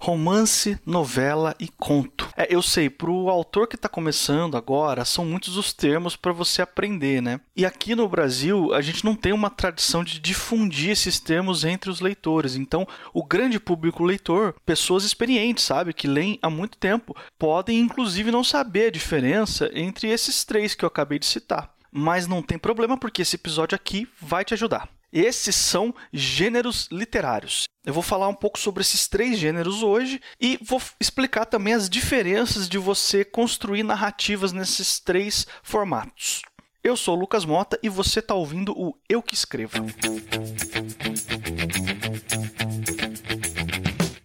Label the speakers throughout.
Speaker 1: romance, novela e conto. É, eu sei, para o autor que está começando agora, são muitos os termos para você aprender, né? E aqui no Brasil, a gente não tem uma tradição de difundir esses termos entre os leitores. Então, o grande público leitor, pessoas experientes, sabe, que leem há muito tempo, podem inclusive não saber a diferença entre esses três que eu acabei de citar. Mas não tem problema porque esse episódio aqui vai te ajudar. Esses são gêneros literários. Eu vou falar um pouco sobre esses três gêneros hoje e vou explicar também as diferenças de você construir narrativas nesses três formatos. Eu sou o Lucas Mota e você está ouvindo o Eu Que Escrevo.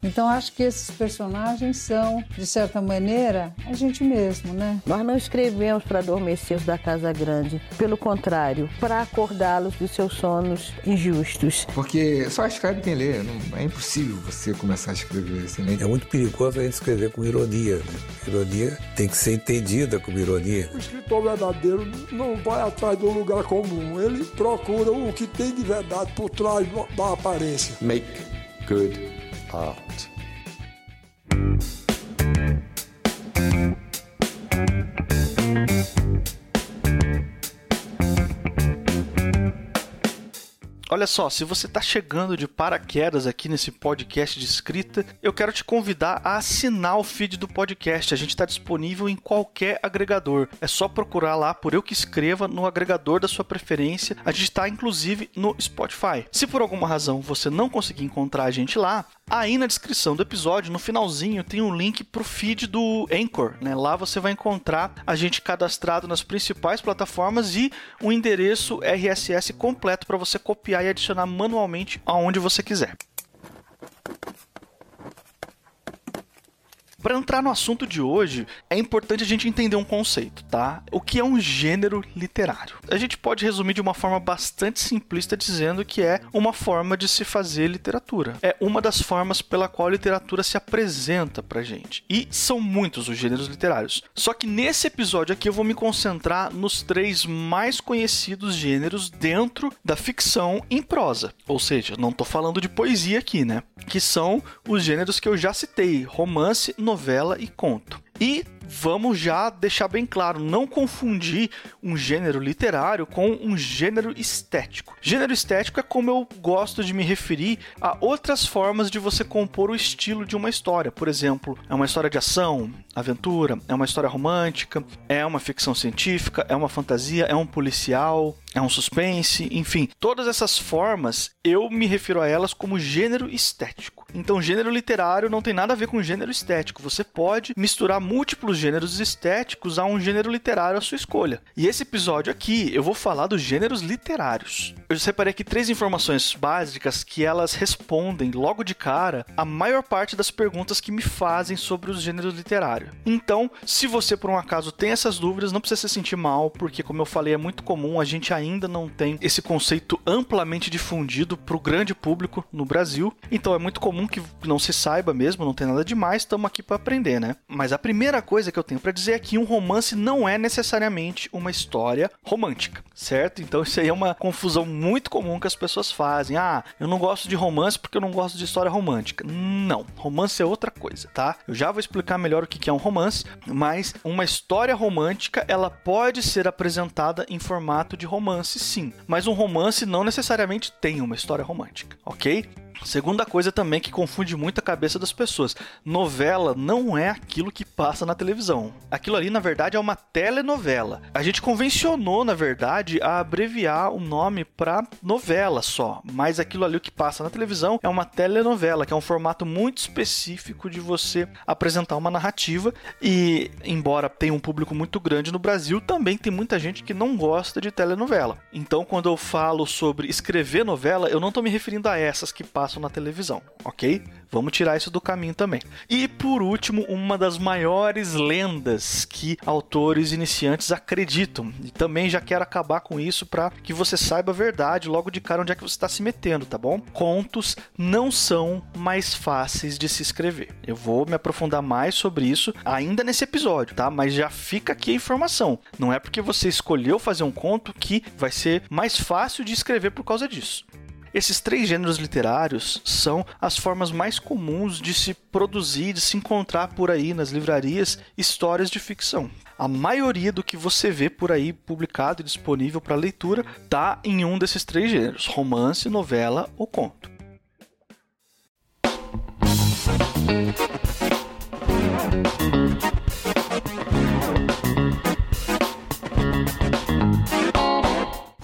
Speaker 2: Então acho que esses personagens são, de certa maneira, a gente mesmo, né?
Speaker 3: Nós não escrevemos para adormecer os da Casa Grande, pelo contrário, para acordá-los dos seus sonos injustos.
Speaker 4: Porque só escreve quem lê, não, é impossível você começar a escrever assim. Né?
Speaker 5: É muito perigoso a gente escrever com ironia. Né? Ironia tem que ser entendida como ironia.
Speaker 6: O escritor verdadeiro não vai atrás do lugar comum, ele procura o que tem de verdade por trás da aparência.
Speaker 4: Make good art.
Speaker 1: Olha só, se você está chegando de paraquedas aqui nesse podcast de escrita, eu quero te convidar a assinar o feed do podcast. A gente está disponível em qualquer agregador. É só procurar lá por Eu Que Escreva no agregador da sua preferência. A gente está inclusive no Spotify. Se por alguma razão você não conseguir encontrar a gente lá, Aí na descrição do episódio, no finalzinho, tem um link pro feed do Anchor, né? Lá você vai encontrar a gente cadastrado nas principais plataformas e um endereço RSS completo para você copiar e adicionar manualmente aonde você quiser. Para entrar no assunto de hoje, é importante a gente entender um conceito, tá? O que é um gênero literário? A gente pode resumir de uma forma bastante simplista dizendo que é uma forma de se fazer literatura. É uma das formas pela qual a literatura se apresenta pra gente. E são muitos os gêneros literários. Só que nesse episódio aqui eu vou me concentrar nos três mais conhecidos gêneros dentro da ficção em prosa. Ou seja, não tô falando de poesia aqui, né? Que são os gêneros que eu já citei: romance, novela novela e conto. E vamos já deixar bem claro, não confundir um gênero literário com um gênero estético. Gênero estético é como eu gosto de me referir a outras formas de você compor o estilo de uma história. Por exemplo, é uma história de ação, aventura, é uma história romântica, é uma ficção científica, é uma fantasia, é um policial, é um suspense, enfim, todas essas formas eu me refiro a elas como gênero estético. Então, gênero literário não tem nada a ver com gênero estético. Você pode misturar múltiplos gêneros estéticos a um gênero literário à sua escolha. E esse episódio aqui eu vou falar dos gêneros literários. Eu separei aqui três informações básicas que elas respondem logo de cara a maior parte das perguntas que me fazem sobre os gêneros literários. Então, se você por um acaso tem essas dúvidas, não precisa se sentir mal, porque como eu falei, é muito comum, a gente ainda não tem esse conceito amplamente difundido para o grande público no Brasil. Então é muito comum que não se saiba mesmo, não tem nada demais, estamos aqui para aprender, né? Mas a primeira coisa que eu tenho para dizer é que um romance não é necessariamente uma história romântica, certo? Então isso aí é uma confusão muito comum que as pessoas fazem. Ah, eu não gosto de romance porque eu não gosto de história romântica. Não, romance é outra coisa, tá? Eu já vou explicar melhor o que é um romance, mas uma história romântica ela pode ser apresentada em formato de romance, sim. Mas um romance não necessariamente tem uma história romântica, ok? Segunda coisa também que confunde muito a cabeça das pessoas: novela não é aquilo que passa na televisão. Aquilo ali, na verdade, é uma telenovela. A gente convencionou, na verdade, a abreviar o nome para novela só, mas aquilo ali o que passa na televisão é uma telenovela, que é um formato muito específico de você apresentar uma narrativa. E, embora tenha um público muito grande no Brasil, também tem muita gente que não gosta de telenovela. Então, quando eu falo sobre escrever novela, eu não estou me referindo a essas que passam passam na televisão, ok? Vamos tirar isso do caminho também. E por último, uma das maiores lendas que autores iniciantes acreditam. E também já quero acabar com isso para que você saiba a verdade logo de cara onde é que você está se metendo, tá bom? Contos não são mais fáceis de se escrever. Eu vou me aprofundar mais sobre isso ainda nesse episódio, tá? Mas já fica aqui a informação. Não é porque você escolheu fazer um conto que vai ser mais fácil de escrever por causa disso. Esses três gêneros literários são as formas mais comuns de se produzir, de se encontrar por aí nas livrarias histórias de ficção. A maioria do que você vê por aí publicado e disponível para leitura está em um desses três gêneros: romance, novela ou conto.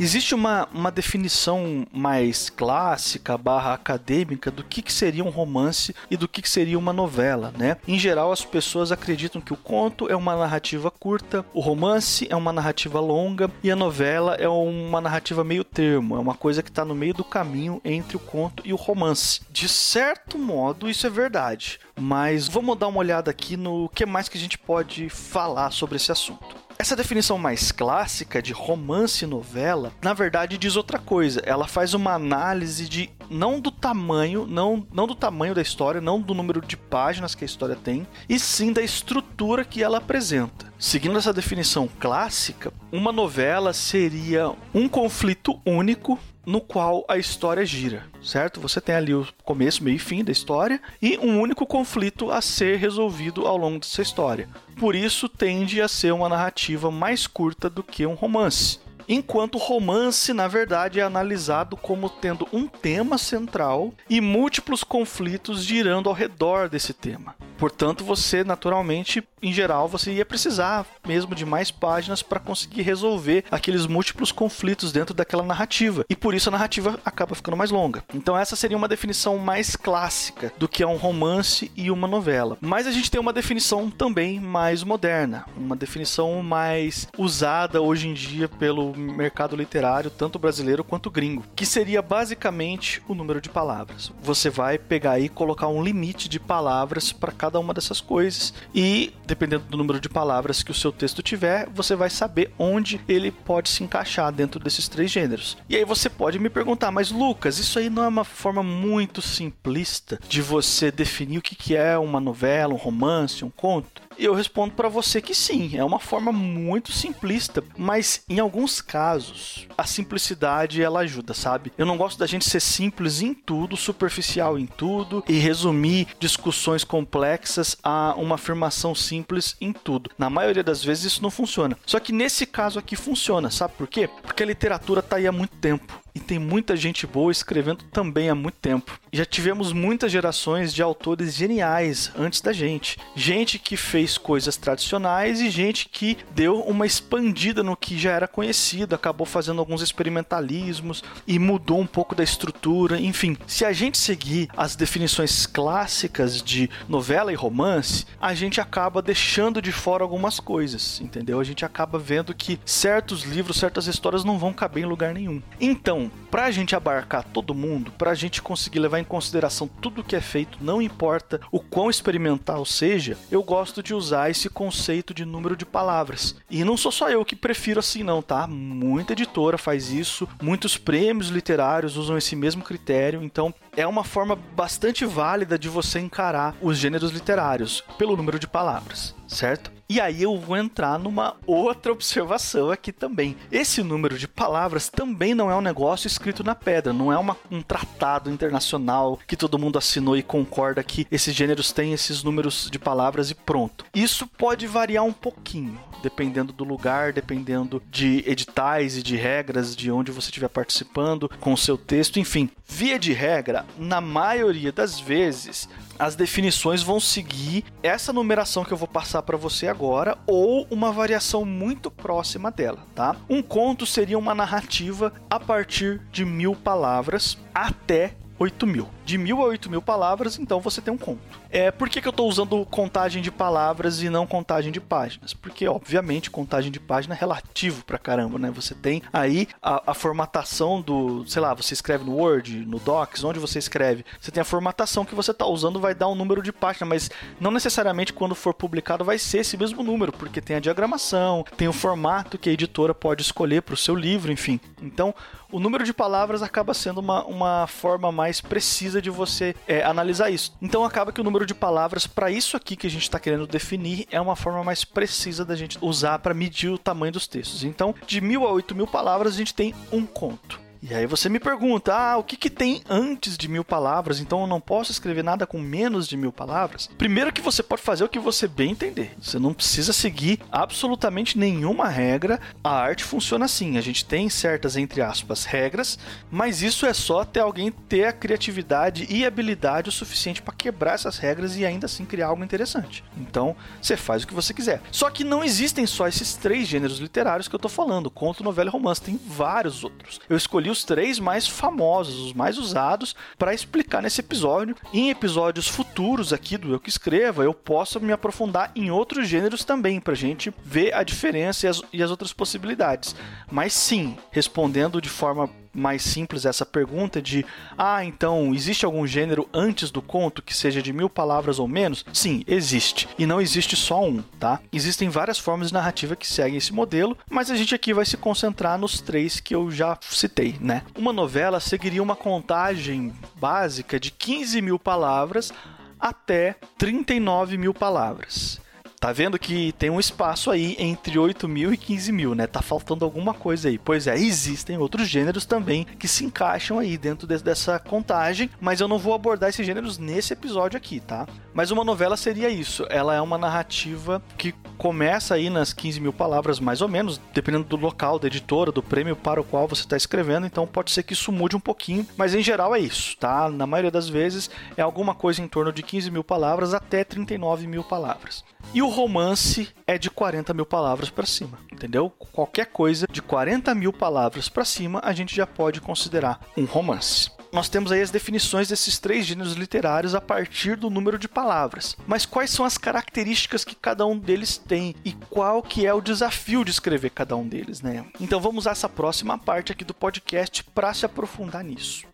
Speaker 1: Existe uma, uma definição mais clássica barra acadêmica do que, que seria um romance e do que, que seria uma novela, né? Em geral, as pessoas acreditam que o conto é uma narrativa curta, o romance é uma narrativa longa e a novela é uma narrativa meio termo, é uma coisa que está no meio do caminho entre o conto e o romance. De certo modo, isso é verdade, mas vamos dar uma olhada aqui no que mais que a gente pode falar sobre esse assunto. Essa definição mais clássica de romance e novela, na verdade diz outra coisa. Ela faz uma análise de não do tamanho, não, não do tamanho da história, não do número de páginas que a história tem, e sim da estrutura que ela apresenta. Seguindo essa definição clássica, uma novela seria um conflito único no qual a história gira, certo? Você tem ali o começo, meio e fim da história e um único conflito a ser resolvido ao longo dessa história. Por isso tende a ser uma narrativa mais curta do que um romance. Enquanto o romance, na verdade, é analisado como tendo um tema central e múltiplos conflitos girando ao redor desse tema. Portanto, você naturalmente, em geral, você ia precisar mesmo de mais páginas para conseguir resolver aqueles múltiplos conflitos dentro daquela narrativa. E por isso a narrativa acaba ficando mais longa. Então essa seria uma definição mais clássica do que é um romance e uma novela. Mas a gente tem uma definição também mais moderna, uma definição mais usada hoje em dia pelo mercado literário, tanto brasileiro quanto gringo, que seria basicamente o número de palavras. Você vai pegar e colocar um limite de palavras para cada cada uma dessas coisas e dependendo do número de palavras que o seu texto tiver, você vai saber onde ele pode se encaixar dentro desses três gêneros. E aí você pode me perguntar, mas Lucas, isso aí não é uma forma muito simplista de você definir o que é uma novela, um romance, um conto? Eu respondo para você que sim, é uma forma muito simplista, mas em alguns casos a simplicidade ela ajuda, sabe? Eu não gosto da gente ser simples em tudo, superficial em tudo e resumir discussões complexas a uma afirmação simples em tudo. Na maioria das vezes isso não funciona. Só que nesse caso aqui funciona, sabe por quê? Porque a literatura tá aí há muito tempo e tem muita gente boa escrevendo também há muito tempo. Já tivemos muitas gerações de autores geniais antes da gente. Gente que fez coisas tradicionais e gente que deu uma expandida no que já era conhecido, acabou fazendo alguns experimentalismos e mudou um pouco da estrutura. Enfim, se a gente seguir as definições clássicas de novela e romance, a gente acaba deixando de fora algumas coisas, entendeu? A gente acaba vendo que certos livros, certas histórias não vão caber em lugar nenhum. Então, então, para a gente abarcar todo mundo, para a gente conseguir levar em consideração tudo que é feito, não importa o quão experimental seja, eu gosto de usar esse conceito de número de palavras. E não sou só eu que prefiro assim, não, tá? Muita editora faz isso, muitos prêmios literários usam esse mesmo critério, então é uma forma bastante válida de você encarar os gêneros literários pelo número de palavras, certo? E aí eu vou entrar numa outra observação aqui também. Esse número de palavras também não é um negócio escrito na pedra, não é uma, um tratado internacional que todo mundo assinou e concorda que esses gêneros têm esses números de palavras e pronto. Isso pode variar um pouquinho, dependendo do lugar, dependendo de editais e de regras de onde você estiver participando com o seu texto, enfim. Via de regra, na maioria das vezes, as definições vão seguir essa numeração que eu vou passar para você agora ou uma variação muito próxima dela, tá? Um conto seria uma narrativa a partir de mil palavras até 8 mil. De mil a 8 mil palavras, então você tem um conto. É, por que, que eu estou usando contagem de palavras e não contagem de páginas? Porque, obviamente, contagem de página é relativo pra caramba, né? Você tem aí a, a formatação do, sei lá, você escreve no Word, no Docs, onde você escreve. Você tem a formatação que você está usando, vai dar um número de página, mas não necessariamente quando for publicado vai ser esse mesmo número, porque tem a diagramação, tem o formato que a editora pode escolher para o seu livro, enfim. Então, o número de palavras acaba sendo uma, uma forma mais precisa de você é, analisar isso. Então acaba que o número de palavras para isso aqui que a gente está querendo definir é uma forma mais precisa da gente usar para medir o tamanho dos textos. Então, de mil a oito mil palavras, a gente tem um conto. E aí você me pergunta, ah, o que, que tem antes de mil palavras? Então eu não posso escrever nada com menos de mil palavras? Primeiro que você pode fazer o que você bem entender. Você não precisa seguir absolutamente nenhuma regra. A arte funciona assim. A gente tem certas, entre aspas, regras, mas isso é só até alguém ter a criatividade e habilidade o suficiente para quebrar essas regras e ainda assim criar algo interessante. Então, você faz o que você quiser. Só que não existem só esses três gêneros literários que eu tô falando: conto, novela e romance. Tem vários outros. Eu escolhi os três mais famosos, os mais usados, para explicar nesse episódio. Em episódios futuros aqui do Eu Que Escreva, eu posso me aprofundar em outros gêneros também, pra gente ver a diferença e as, e as outras possibilidades. Mas sim, respondendo de forma mais simples essa pergunta de ah, então existe algum gênero antes do conto que seja de mil palavras ou menos? Sim, existe. E não existe só um, tá? Existem várias formas de narrativa que seguem esse modelo, mas a gente aqui vai se concentrar nos três que eu já citei, né? Uma novela seguiria uma contagem básica de 15 mil palavras até 39 mil palavras. Tá vendo que tem um espaço aí entre 8 mil e 15 mil, né? Tá faltando alguma coisa aí. Pois é, existem outros gêneros também que se encaixam aí dentro de, dessa contagem, mas eu não vou abordar esses gêneros nesse episódio aqui, tá? Mas uma novela seria isso. Ela é uma narrativa que começa aí nas 15 mil palavras, mais ou menos, dependendo do local, da editora, do prêmio para o qual você está escrevendo. Então pode ser que isso mude um pouquinho, mas em geral é isso, tá? Na maioria das vezes é alguma coisa em torno de 15 mil palavras até 39 mil palavras. E o romance é de 40 mil palavras para cima, entendeu? Qualquer coisa de 40 mil palavras para cima a gente já pode considerar um romance nós temos aí as definições desses três gêneros literários a partir do número de palavras. Mas quais são as características que cada um deles tem e qual que é o desafio de escrever cada um deles, né? Então vamos usar essa próxima parte aqui do podcast para se aprofundar nisso.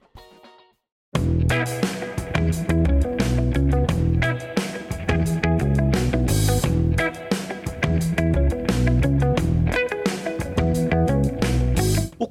Speaker 1: O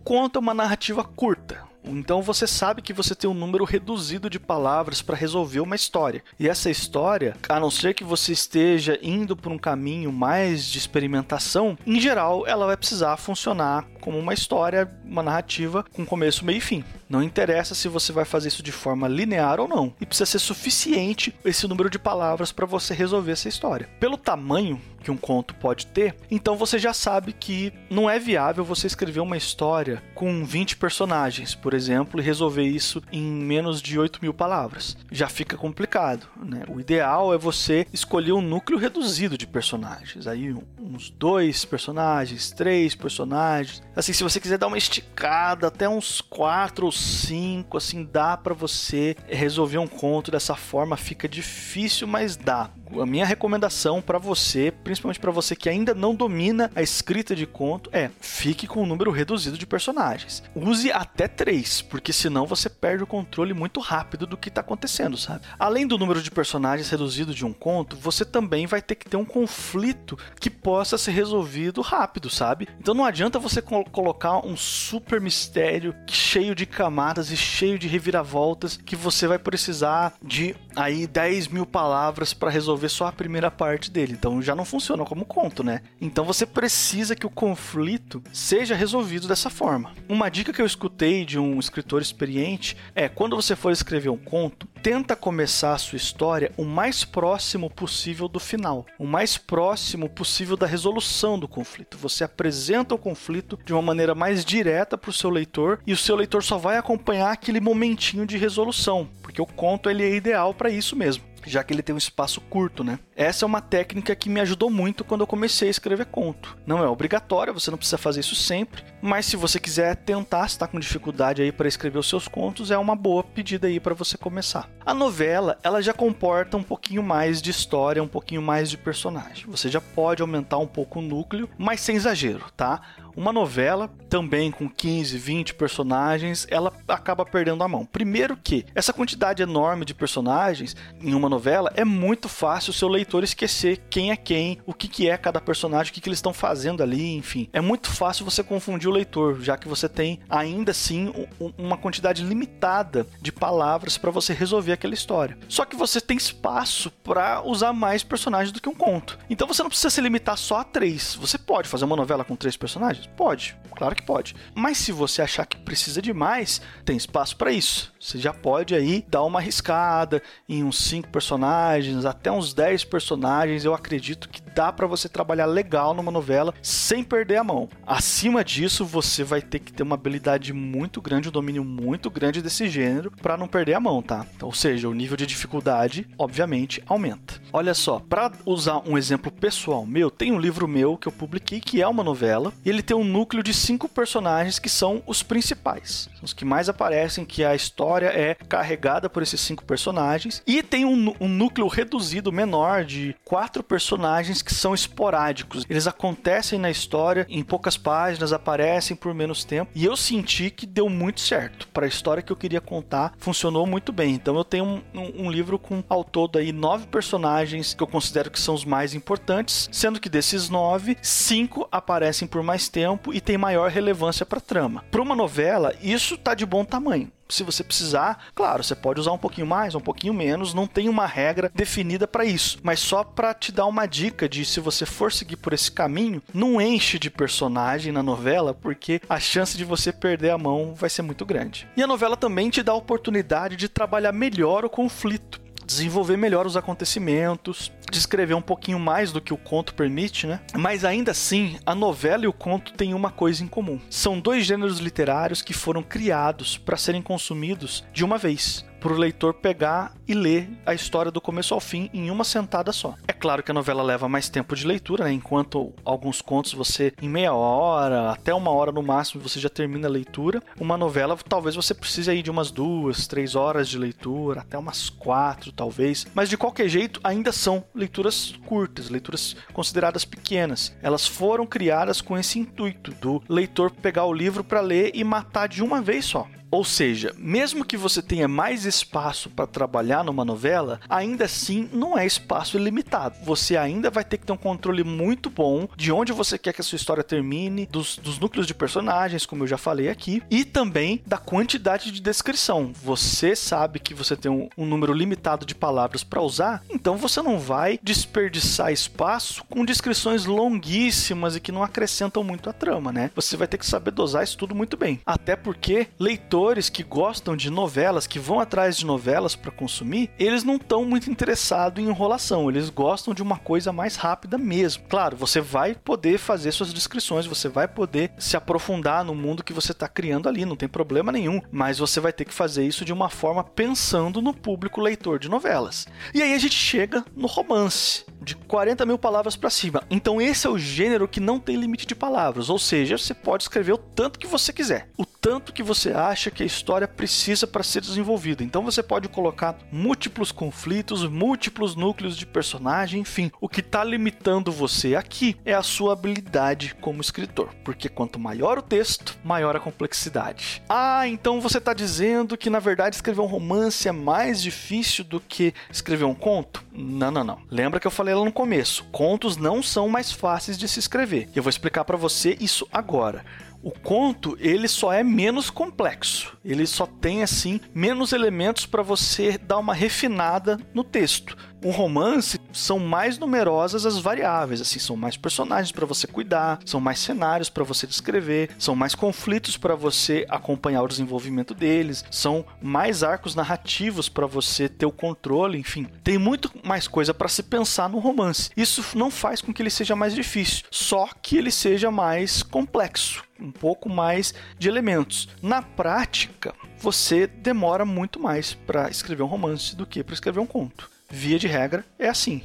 Speaker 1: conto é uma narrativa curta, então você sabe que você tem um número reduzido de palavras para resolver uma história. E essa história, a não ser que você esteja indo por um caminho mais de experimentação, em geral ela vai precisar funcionar como uma história, uma narrativa com começo, meio e fim. Não interessa se você vai fazer isso de forma linear ou não. E precisa ser suficiente esse número de palavras para você resolver essa história. Pelo tamanho que um conto pode ter, então você já sabe que não é viável você escrever uma história com 20 personagens, por exemplo, e resolver isso em menos de 8 mil palavras. Já fica complicado. Né? O ideal é você escolher um núcleo reduzido de personagens. Aí uns dois personagens, três personagens. Assim, se você quiser dar uma esticada até uns quatro ou cinco, assim, dá para você resolver um conto dessa forma. Fica difícil, mas dá a minha recomendação para você, principalmente para você que ainda não domina a escrita de conto, é fique com um número reduzido de personagens. Use até três, porque senão você perde o controle muito rápido do que está acontecendo, sabe? Além do número de personagens reduzido de um conto, você também vai ter que ter um conflito que possa ser resolvido rápido, sabe? Então não adianta você colocar um super mistério cheio de camadas e cheio de reviravoltas que você vai precisar de aí 10 mil palavras para resolver resolver só a primeira parte dele. Então já não funciona como conto, né? Então você precisa que o conflito seja resolvido dessa forma. Uma dica que eu escutei de um escritor experiente é quando você for escrever um conto, tenta começar a sua história o mais próximo possível do final, o mais próximo possível da resolução do conflito. Você apresenta o conflito de uma maneira mais direta para o seu leitor e o seu leitor só vai acompanhar aquele momentinho de resolução, porque o conto ele é ideal para isso mesmo já que ele tem um espaço curto, né? Essa é uma técnica que me ajudou muito quando eu comecei a escrever conto. Não é obrigatória, você não precisa fazer isso sempre, mas se você quiser tentar, se está com dificuldade aí para escrever os seus contos, é uma boa pedida aí para você começar. A novela, ela já comporta um pouquinho mais de história, um pouquinho mais de personagem. Você já pode aumentar um pouco o núcleo, mas sem exagero, tá? Uma novela, também com 15, 20 personagens, ela acaba perdendo a mão. Primeiro que essa quantidade enorme de personagens em uma novela é muito fácil o seu leitor esquecer quem é quem, o que, que é cada personagem, o que, que eles estão fazendo ali, enfim. É muito fácil você confundir o leitor, já que você tem ainda assim uma quantidade limitada de palavras para você resolver aquela história. Só que você tem espaço para usar mais personagens do que um conto. Então você não precisa se limitar só a três. Você pode fazer uma novela com três personagens? Pode. Claro que pode. Mas se você achar que precisa de mais, tem espaço para isso. Você já pode aí dar uma arriscada em uns 5 personagens, até uns 10 personagens. Eu acredito que dá para você trabalhar legal numa novela sem perder a mão. Acima disso, você vai ter que ter uma habilidade muito grande, um domínio muito grande desse gênero para não perder a mão, tá? Ou seja, o nível de dificuldade, obviamente, aumenta. Olha só, para usar um exemplo pessoal meu, tem um livro meu que eu publiquei que é uma novela, e ele tem um núcleo de cinco personagens que são os principais, os que mais aparecem, que a história é carregada por esses cinco personagens, e tem um, um núcleo reduzido menor de quatro personagens que são esporádicos. Eles acontecem na história em poucas páginas, aparecem por menos tempo, e eu senti que deu muito certo. Para a história que eu queria contar, funcionou muito bem. Então eu tenho um, um, um livro com ao todo aí nove personagens que eu considero que são os mais importantes, sendo que desses nove, cinco aparecem por mais tempo e tem maior relevância para trama. Para uma novela, isso tá de bom tamanho se você precisar, claro, você pode usar um pouquinho mais, um pouquinho menos, não tem uma regra definida para isso, mas só para te dar uma dica de se você for seguir por esse caminho, não enche de personagem na novela, porque a chance de você perder a mão vai ser muito grande. E a novela também te dá a oportunidade de trabalhar melhor o conflito desenvolver melhor os acontecimentos, descrever um pouquinho mais do que o conto permite, né? Mas ainda assim, a novela e o conto têm uma coisa em comum. São dois gêneros literários que foram criados para serem consumidos de uma vez para o leitor pegar e ler a história do começo ao fim em uma sentada só. É claro que a novela leva mais tempo de leitura, né? enquanto alguns contos você em meia hora, até uma hora no máximo, você já termina a leitura. Uma novela talvez você precise aí de umas duas, três horas de leitura, até umas quatro talvez. Mas de qualquer jeito, ainda são leituras curtas, leituras consideradas pequenas. Elas foram criadas com esse intuito do leitor pegar o livro para ler e matar de uma vez só. Ou seja, mesmo que você tenha mais espaço para trabalhar numa novela, ainda assim não é espaço ilimitado. Você ainda vai ter que ter um controle muito bom de onde você quer que a sua história termine, dos, dos núcleos de personagens, como eu já falei aqui, e também da quantidade de descrição. Você sabe que você tem um, um número limitado de palavras para usar, então você não vai desperdiçar espaço com descrições longuíssimas e que não acrescentam muito a trama, né? Você vai ter que saber dosar isso tudo muito bem. Até porque leitor leitores que gostam de novelas, que vão atrás de novelas para consumir, eles não estão muito interessados em enrolação, eles gostam de uma coisa mais rápida mesmo. Claro, você vai poder fazer suas descrições, você vai poder se aprofundar no mundo que você está criando ali, não tem problema nenhum, mas você vai ter que fazer isso de uma forma pensando no público leitor de novelas. E aí a gente chega no romance de 40 mil palavras para cima. Então esse é o gênero que não tem limite de palavras, ou seja, você pode escrever o tanto que você quiser, o tanto que você acha que a história precisa para ser desenvolvida. Então você pode colocar múltiplos conflitos, múltiplos núcleos de personagem, enfim. O que está limitando você aqui é a sua habilidade como escritor, porque quanto maior o texto, maior a complexidade. Ah, então você está dizendo que na verdade escrever um romance é mais difícil do que escrever um conto? Não, não, não. Lembra que eu falei lá no começo, contos não são mais fáceis de se escrever. Eu vou explicar para você isso agora. O conto, ele só é menos complexo. Ele só tem assim menos elementos para você dar uma refinada no texto um romance são mais numerosas as variáveis, assim, são mais personagens para você cuidar, são mais cenários para você descrever, são mais conflitos para você acompanhar o desenvolvimento deles, são mais arcos narrativos para você ter o controle, enfim, tem muito mais coisa para se pensar no romance. Isso não faz com que ele seja mais difícil, só que ele seja mais complexo, um pouco mais de elementos. Na prática, você demora muito mais para escrever um romance do que para escrever um conto via de regra, é assim.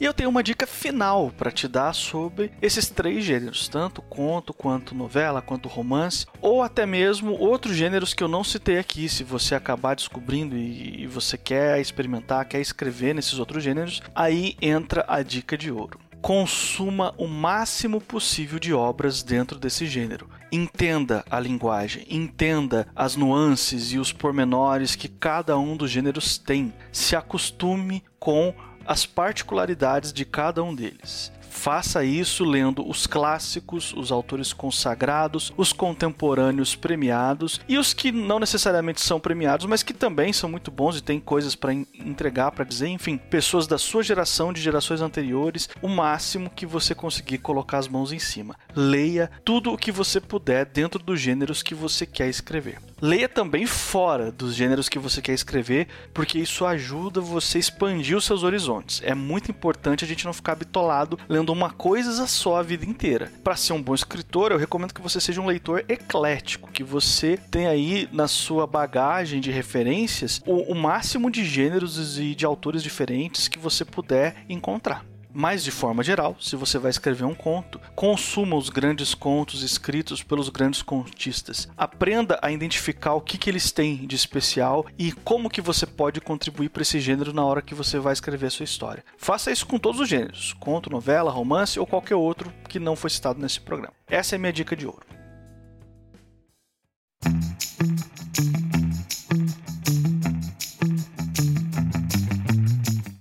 Speaker 1: E eu tenho uma dica final para te dar sobre esses três gêneros, tanto conto, quanto novela, quanto romance, ou até mesmo outros gêneros que eu não citei aqui. Se você acabar descobrindo e você quer experimentar, quer escrever nesses outros gêneros, aí entra a dica de ouro consuma o máximo possível de obras dentro desse gênero. Entenda a linguagem, entenda as nuances e os pormenores que cada um dos gêneros tem. Se acostume com as particularidades de cada um deles. Faça isso lendo os clássicos, os autores consagrados, os contemporâneos premiados e os que não necessariamente são premiados, mas que também são muito bons e têm coisas para entregar, para dizer, enfim, pessoas da sua geração, de gerações anteriores, o máximo que você conseguir colocar as mãos em cima. Leia tudo o que você puder dentro dos gêneros que você quer escrever. Leia também fora dos gêneros que você quer escrever, porque isso ajuda você a expandir os seus horizontes. É muito importante a gente não ficar bitolado lendo uma coisa só a vida inteira. Para ser um bom escritor, eu recomendo que você seja um leitor eclético, que você tenha aí na sua bagagem de referências o, o máximo de gêneros e de autores diferentes que você puder encontrar. Mas de forma geral, se você vai escrever um conto, consuma os grandes contos escritos pelos grandes contistas. Aprenda a identificar o que, que eles têm de especial e como que você pode contribuir para esse gênero na hora que você vai escrever a sua história. Faça isso com todos os gêneros: conto, novela, romance ou qualquer outro que não foi citado nesse programa. Essa é a minha dica de ouro.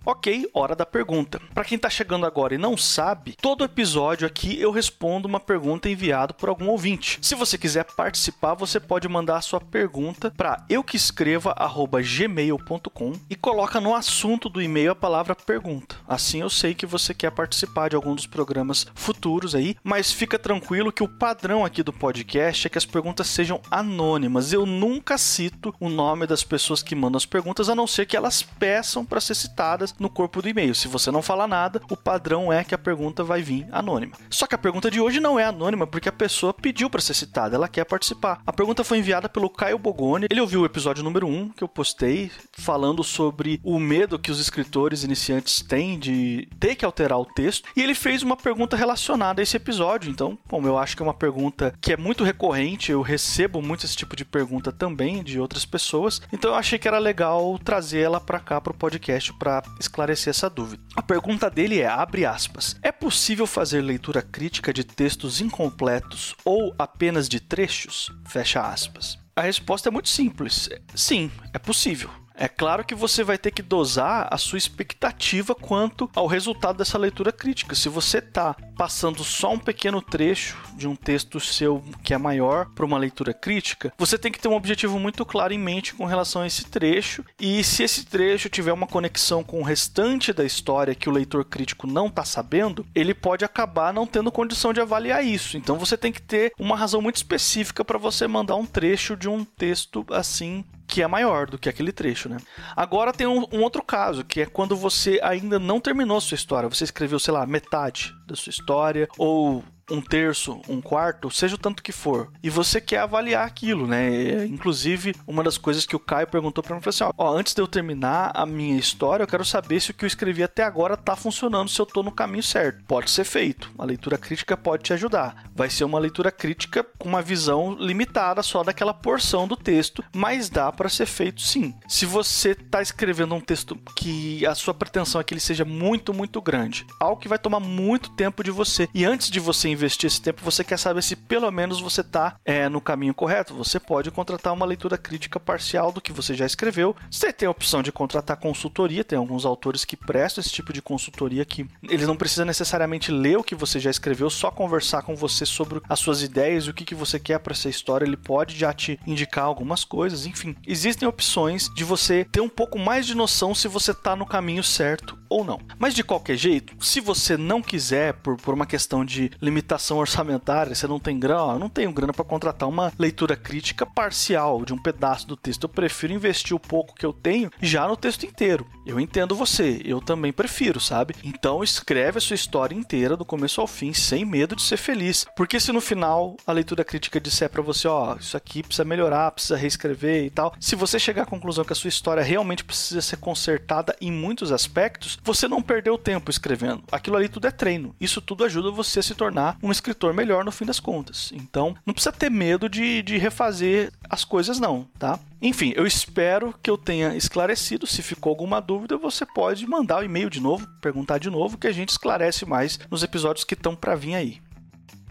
Speaker 1: Ok, hora da pergunta. Para quem tá chegando agora e não sabe, todo episódio aqui eu respondo uma pergunta enviada por algum ouvinte. Se você quiser participar, você pode mandar a sua pergunta para euqueescreva@gmail.com e coloca no assunto do e-mail a palavra pergunta. Assim eu sei que você quer participar de algum dos programas futuros aí, mas fica tranquilo que o padrão aqui do podcast é que as perguntas sejam anônimas. Eu nunca cito o nome das pessoas que mandam as perguntas, a não ser que elas peçam para ser citadas no corpo do e-mail. Se você não falar nada, o padrão é que a pergunta vai vir anônima. Só que a pergunta de hoje não é anônima porque a pessoa pediu para ser citada, ela quer participar. A pergunta foi enviada pelo Caio Bogoni. Ele ouviu o episódio número 1 que eu postei falando sobre o medo que os escritores iniciantes têm de ter que alterar o texto e ele fez uma pergunta relacionada a esse episódio. Então, como eu acho que é uma pergunta que é muito recorrente, eu recebo muito esse tipo de pergunta também de outras pessoas. Então eu achei que era legal trazer ela para cá para o podcast para esclarecer essa dúvida. A pergunta dele é, abre aspas, é possível fazer leitura crítica de textos incompletos ou apenas de trechos? Fecha aspas. A resposta é muito simples. Sim, é possível. É claro que você vai ter que dosar a sua expectativa quanto ao resultado dessa leitura crítica. Se você está passando só um pequeno trecho de um texto seu que é maior para uma leitura crítica, você tem que ter um objetivo muito claro em mente com relação a esse trecho. E se esse trecho tiver uma conexão com o restante da história que o leitor crítico não está sabendo, ele pode acabar não tendo condição de avaliar isso. Então você tem que ter uma razão muito específica para você mandar um trecho de um texto assim que é maior do que aquele trecho, né? Agora tem um, um, outro caso, que é quando você ainda não terminou a sua história. Você escreveu, sei lá, metade da sua história, ou um terço, um quarto, seja o tanto que for, e você quer avaliar aquilo, né? Inclusive, uma das coisas que o Caio perguntou para mim foi assim: ó, antes de eu terminar a minha história, eu quero saber se o que eu escrevi até agora tá funcionando, se eu tô no caminho certo. Pode ser feito. A leitura crítica pode te ajudar. Vai ser uma leitura crítica com uma visão limitada só daquela porção do texto, mas dá para ser feito sim. Se você tá escrevendo um texto que a sua pretensão é que ele seja muito, muito grande, algo que vai tomar muito tempo de você, e antes de você investir esse tempo, você quer saber se pelo menos você está é, no caminho correto. Você pode contratar uma leitura crítica parcial do que você já escreveu. Você tem a opção de contratar consultoria, tem alguns autores que prestam esse tipo de consultoria que eles não precisam necessariamente ler o que você já escreveu, só conversar com você sobre as suas ideias, o que, que você quer para essa história. Ele pode já te indicar algumas coisas, enfim. Existem opções de você ter um pouco mais de noção se você está no caminho certo ou não. Mas de qualquer jeito, se você não quiser, por, por uma questão de limitação orçamentária, você não tem grana, eu não tenho grana para contratar uma leitura crítica parcial de um pedaço do texto. Eu prefiro investir o pouco que eu tenho já no texto inteiro. Eu entendo você, eu também prefiro, sabe? Então escreve a sua história inteira do começo ao fim, sem medo de ser feliz. Porque se no final a leitura crítica disser para você, ó, isso aqui precisa melhorar, precisa reescrever e tal, se você chegar à conclusão que a sua história realmente precisa ser consertada em muitos aspectos, você não perdeu tempo escrevendo. Aquilo ali tudo é treino. Isso tudo ajuda você a se tornar um escritor melhor no fim das contas. Então, não precisa ter medo de, de refazer as coisas, não, tá? Enfim, eu espero que eu tenha esclarecido. Se ficou alguma dúvida, você pode mandar o e-mail de novo, perguntar de novo, que a gente esclarece mais nos episódios que estão para vir aí.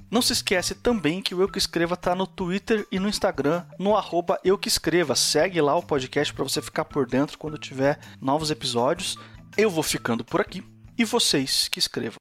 Speaker 1: Não se esquece também que o Eu Que Escreva tá no Twitter e no Instagram, no arroba Eu Que Escreva. Segue lá o podcast para você ficar por dentro quando tiver novos episódios. Eu vou ficando por aqui e vocês que escrevam.